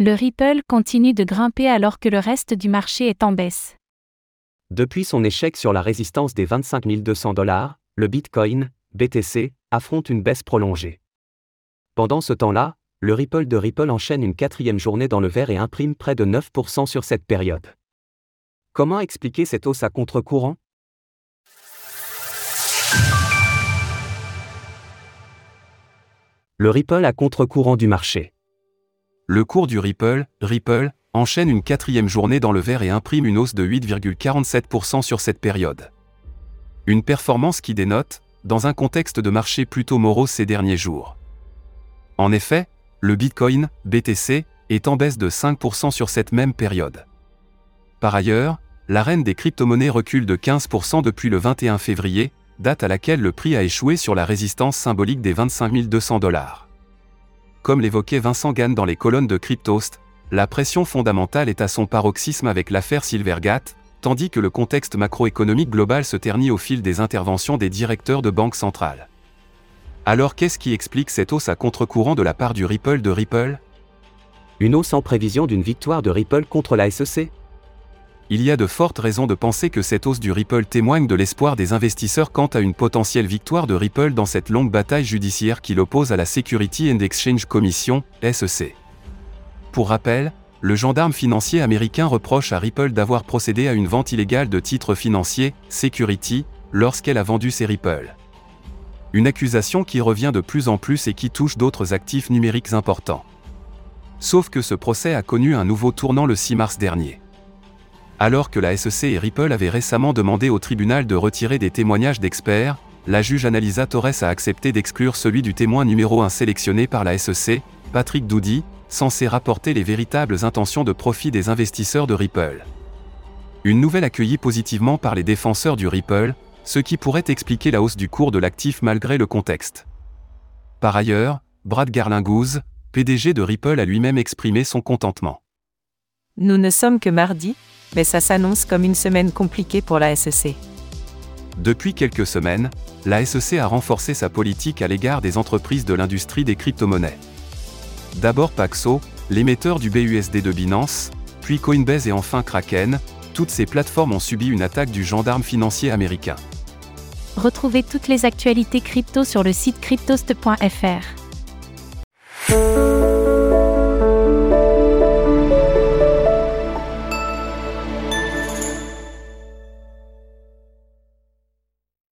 Le Ripple continue de grimper alors que le reste du marché est en baisse. Depuis son échec sur la résistance des 25 200 dollars, le Bitcoin, BTC, affronte une baisse prolongée. Pendant ce temps-là, le Ripple de Ripple enchaîne une quatrième journée dans le vert et imprime près de 9% sur cette période. Comment expliquer cette hausse à contre-courant? Le Ripple à contre-courant du marché. Le cours du Ripple, Ripple, enchaîne une quatrième journée dans le vert et imprime une hausse de 8,47% sur cette période. Une performance qui dénote, dans un contexte de marché plutôt morose ces derniers jours. En effet, le Bitcoin, BTC, est en baisse de 5% sur cette même période. Par ailleurs, la reine des crypto-monnaies recule de 15% depuis le 21 février, date à laquelle le prix a échoué sur la résistance symbolique des 25 200 dollars. Comme l'évoquait Vincent Gann dans les colonnes de Cryptost, la pression fondamentale est à son paroxysme avec l'affaire Silvergate, tandis que le contexte macroéconomique global se ternit au fil des interventions des directeurs de banques centrales. Alors qu'est-ce qui explique cette hausse à contre-courant de la part du Ripple de Ripple? Une hausse en prévision d'une victoire de Ripple contre la SEC Il y a de fortes raisons de penser que cette hausse du Ripple témoigne de l'espoir des investisseurs quant à une potentielle victoire de Ripple dans cette longue bataille judiciaire qui l'oppose à la Security and Exchange Commission, SEC. Pour rappel, le gendarme financier américain reproche à Ripple d'avoir procédé à une vente illégale de titres financiers, Security, lorsqu'elle a vendu ses Ripple. Une accusation qui revient de plus en plus et qui touche d'autres actifs numériques importants. Sauf que ce procès a connu un nouveau tournant le 6 mars dernier. Alors que la SEC et Ripple avaient récemment demandé au tribunal de retirer des témoignages d'experts, la juge Analisa Torres a accepté d'exclure celui du témoin numéro 1 sélectionné par la SEC, Patrick Doudy, censé rapporter les véritables intentions de profit des investisseurs de Ripple. Une nouvelle accueillie positivement par les défenseurs du Ripple, ce qui pourrait expliquer la hausse du cours de l'actif malgré le contexte. Par ailleurs, Brad Garlinghouse, PDG de Ripple a lui-même exprimé son contentement. Nous ne sommes que mardi, mais ça s'annonce comme une semaine compliquée pour la SEC. Depuis quelques semaines, la SEC a renforcé sa politique à l'égard des entreprises de l'industrie des crypto-monnaies. D'abord Paxo, l'émetteur du BUSD de Binance, puis Coinbase et enfin Kraken, toutes ces plateformes ont subi une attaque du gendarme financier américain. Retrouvez toutes les actualités crypto sur le site cryptost.fr.